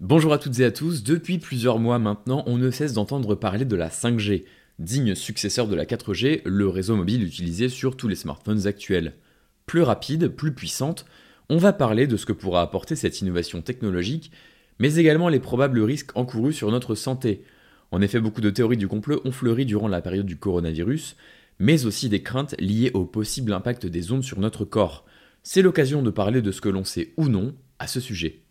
Bonjour à toutes et à tous, depuis plusieurs mois maintenant, on ne cesse d'entendre parler de la 5G, digne successeur de la 4G, le réseau mobile utilisé sur tous les smartphones actuels. Plus rapide, plus puissante, on va parler de ce que pourra apporter cette innovation technologique, mais également les probables risques encourus sur notre santé. En effet, beaucoup de théories du complot ont fleuri durant la période du coronavirus, mais aussi des craintes liées au possible impact des ondes sur notre corps. C'est l'occasion de parler de ce que l'on sait ou non à ce sujet.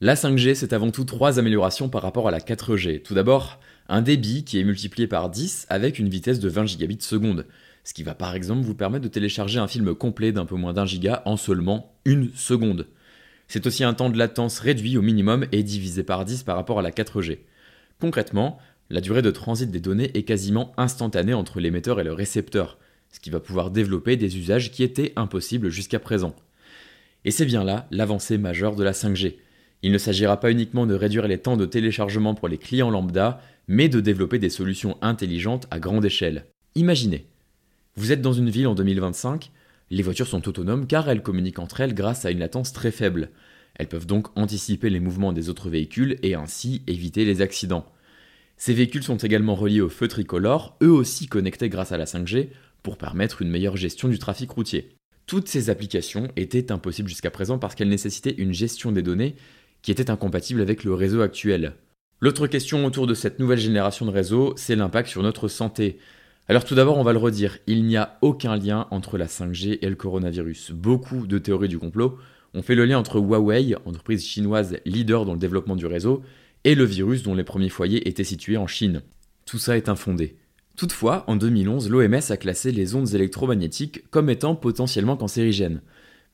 La 5G, c'est avant tout trois améliorations par rapport à la 4G. Tout d'abord, un débit qui est multiplié par 10 avec une vitesse de 20 gigabits seconde, ce qui va par exemple vous permettre de télécharger un film complet d'un peu moins d'un giga en seulement une seconde. C'est aussi un temps de latence réduit au minimum et divisé par 10 par rapport à la 4G. Concrètement, la durée de transit des données est quasiment instantanée entre l'émetteur et le récepteur, ce qui va pouvoir développer des usages qui étaient impossibles jusqu'à présent. Et c'est bien là l'avancée majeure de la 5G il ne s'agira pas uniquement de réduire les temps de téléchargement pour les clients lambda, mais de développer des solutions intelligentes à grande échelle. Imaginez, vous êtes dans une ville en 2025, les voitures sont autonomes car elles communiquent entre elles grâce à une latence très faible. Elles peuvent donc anticiper les mouvements des autres véhicules et ainsi éviter les accidents. Ces véhicules sont également reliés aux feux tricolores, eux aussi connectés grâce à la 5G, pour permettre une meilleure gestion du trafic routier. Toutes ces applications étaient impossibles jusqu'à présent parce qu'elles nécessitaient une gestion des données qui était incompatible avec le réseau actuel. L'autre question autour de cette nouvelle génération de réseaux, c'est l'impact sur notre santé. Alors tout d'abord, on va le redire, il n'y a aucun lien entre la 5G et le coronavirus. Beaucoup de théories du complot ont fait le lien entre Huawei, entreprise chinoise leader dans le développement du réseau, et le virus dont les premiers foyers étaient situés en Chine. Tout ça est infondé. Toutefois, en 2011, l'OMS a classé les ondes électromagnétiques comme étant potentiellement cancérigènes.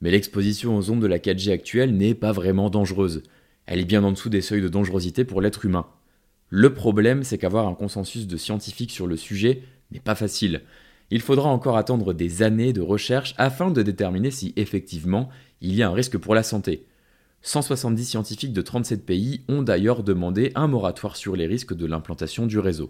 Mais l'exposition aux ondes de la 4G actuelle n'est pas vraiment dangereuse. Elle est bien en dessous des seuils de dangerosité pour l'être humain. Le problème, c'est qu'avoir un consensus de scientifiques sur le sujet n'est pas facile. Il faudra encore attendre des années de recherche afin de déterminer si effectivement il y a un risque pour la santé. 170 scientifiques de 37 pays ont d'ailleurs demandé un moratoire sur les risques de l'implantation du réseau.